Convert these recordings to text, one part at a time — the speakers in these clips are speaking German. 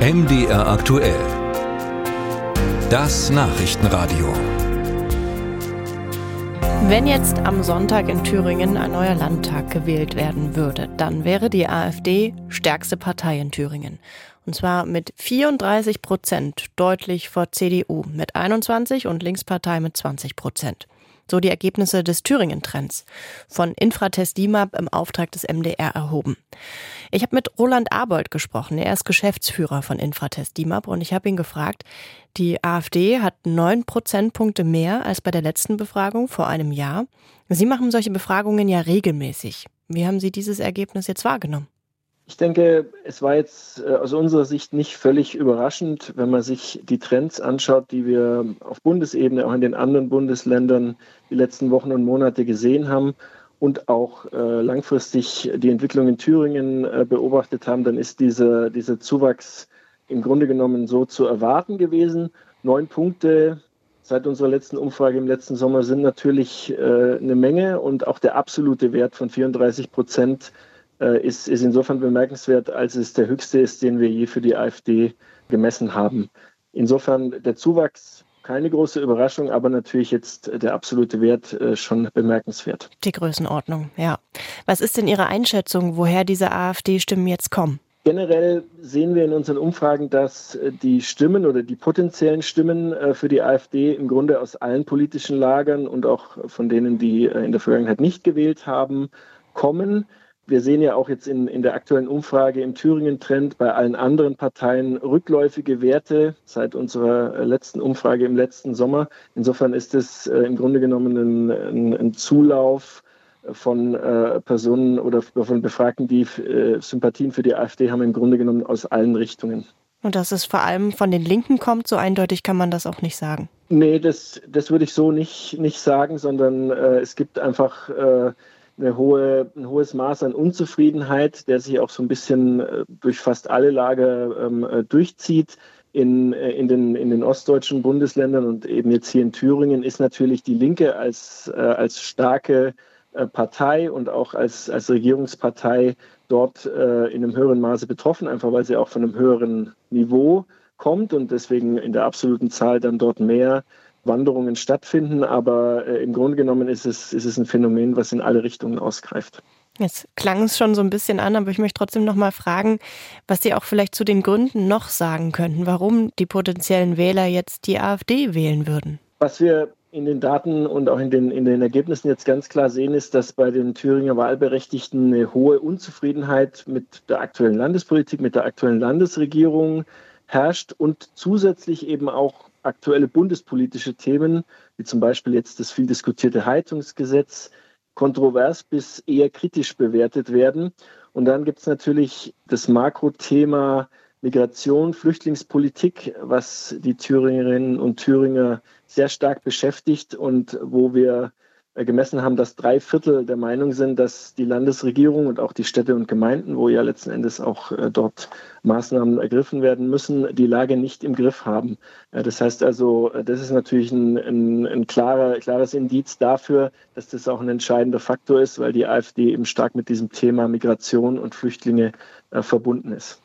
MDR aktuell. Das Nachrichtenradio. Wenn jetzt am Sonntag in Thüringen ein neuer Landtag gewählt werden würde, dann wäre die AfD stärkste Partei in Thüringen. Und zwar mit 34 Prozent, deutlich vor CDU mit 21 und Linkspartei mit 20 Prozent. So die Ergebnisse des Thüringen-Trends von Infratest DIMAP im Auftrag des MDR erhoben. Ich habe mit Roland Arbold gesprochen. Er ist Geschäftsführer von Infratest DIMAP und ich habe ihn gefragt, die AfD hat neun Prozentpunkte mehr als bei der letzten Befragung vor einem Jahr. Sie machen solche Befragungen ja regelmäßig. Wie haben Sie dieses Ergebnis jetzt wahrgenommen? Ich denke, es war jetzt äh, aus unserer Sicht nicht völlig überraschend, wenn man sich die Trends anschaut, die wir auf Bundesebene, auch in den anderen Bundesländern die letzten Wochen und Monate gesehen haben und auch äh, langfristig die Entwicklung in Thüringen äh, beobachtet haben, dann ist dieser, dieser Zuwachs im Grunde genommen so zu erwarten gewesen. Neun Punkte seit unserer letzten Umfrage im letzten Sommer sind natürlich eine Menge und auch der absolute Wert von 34 Prozent ist, ist insofern bemerkenswert, als es der höchste ist, den wir je für die AfD gemessen haben. Insofern der Zuwachs keine große Überraschung, aber natürlich jetzt der absolute Wert äh, schon bemerkenswert. Die Größenordnung, ja. Was ist denn Ihre Einschätzung, woher diese AfD-Stimmen jetzt kommen? Generell sehen wir in unseren Umfragen, dass äh, die Stimmen oder die potenziellen Stimmen für die AfD im Grunde aus allen politischen Lagern und auch von denen, die in der Vergangenheit nicht gewählt haben, kommen wir sehen ja auch jetzt in, in der aktuellen Umfrage im Thüringen-Trend bei allen anderen Parteien rückläufige Werte seit unserer letzten Umfrage im letzten Sommer. Insofern ist es äh, im Grunde genommen ein, ein, ein Zulauf von äh, Personen oder von Befragten, die äh, Sympathien für die AfD haben, im Grunde genommen aus allen Richtungen. Und dass es vor allem von den Linken kommt, so eindeutig kann man das auch nicht sagen. Nee, das, das würde ich so nicht, nicht sagen, sondern äh, es gibt einfach äh, eine hohe, ein hohes Maß an Unzufriedenheit, der sich auch so ein bisschen äh, durch fast alle Lager ähm, äh, durchzieht. In, äh, in, den, in den ostdeutschen Bundesländern und eben jetzt hier in Thüringen ist natürlich die Linke als, äh, als starke äh, Partei und auch als, als Regierungspartei dort äh, in einem höheren Maße betroffen, einfach weil sie auch von einem höheren Niveau kommt und deswegen in der absoluten Zahl dann dort mehr Wanderungen stattfinden, aber äh, im Grunde genommen ist es, ist es ein Phänomen, was in alle Richtungen ausgreift. Jetzt klang es schon so ein bisschen an, aber ich möchte trotzdem noch mal fragen, was Sie auch vielleicht zu den Gründen noch sagen könnten, warum die potenziellen Wähler jetzt die AfD wählen würden. Was wir in den Daten und auch in den, in den Ergebnissen jetzt ganz klar sehen, ist, dass bei den Thüringer Wahlberechtigten eine hohe Unzufriedenheit mit der aktuellen Landespolitik, mit der aktuellen Landesregierung herrscht und zusätzlich eben auch aktuelle bundespolitische Themen, wie zum Beispiel jetzt das viel diskutierte Heizungsgesetz, kontrovers bis eher kritisch bewertet werden. Und dann gibt es natürlich das Makrothema Migration, Flüchtlingspolitik, was die Thüringerinnen und Thüringer sehr stark beschäftigt und wo wir gemessen haben, dass drei Viertel der Meinung sind, dass die Landesregierung und auch die Städte und Gemeinden, wo ja letzten Endes auch äh, dort Maßnahmen ergriffen werden müssen, die Lage nicht im Griff haben. Äh, das heißt also, das ist natürlich ein, ein, ein klarer, klares Indiz dafür, dass das auch ein entscheidender Faktor ist, weil die AfD eben stark mit diesem Thema Migration und Flüchtlinge verbunden ist.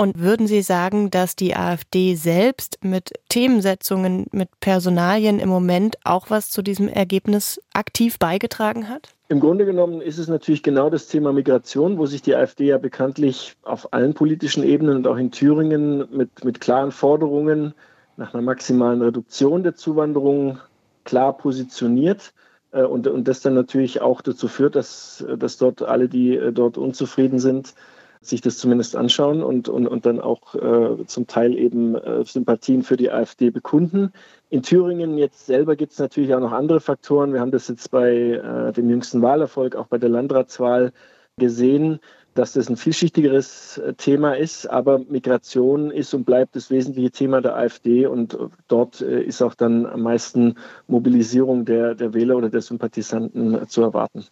Und würden Sie sagen, dass die AfD selbst mit Themensetzungen, mit Personalien im Moment auch was zu diesem Ergebnis aktiv beigetragen hat? Im Grunde genommen ist es natürlich genau das Thema Migration, wo sich die AfD ja bekanntlich auf allen politischen Ebenen und auch in Thüringen mit, mit klaren Forderungen nach einer maximalen Reduktion der Zuwanderung klar positioniert. Äh, und, und das dann natürlich auch dazu führt, dass, dass dort alle, die äh, dort unzufrieden sind, sich das zumindest anschauen und, und, und dann auch äh, zum Teil eben äh, Sympathien für die AfD bekunden. In Thüringen jetzt selber gibt es natürlich auch noch andere Faktoren. Wir haben das jetzt bei äh, dem jüngsten Wahlerfolg, auch bei der Landratswahl gesehen, dass das ein vielschichtigeres äh, Thema ist. Aber Migration ist und bleibt das wesentliche Thema der AfD und dort äh, ist auch dann am meisten Mobilisierung der, der Wähler oder der Sympathisanten zu erwarten.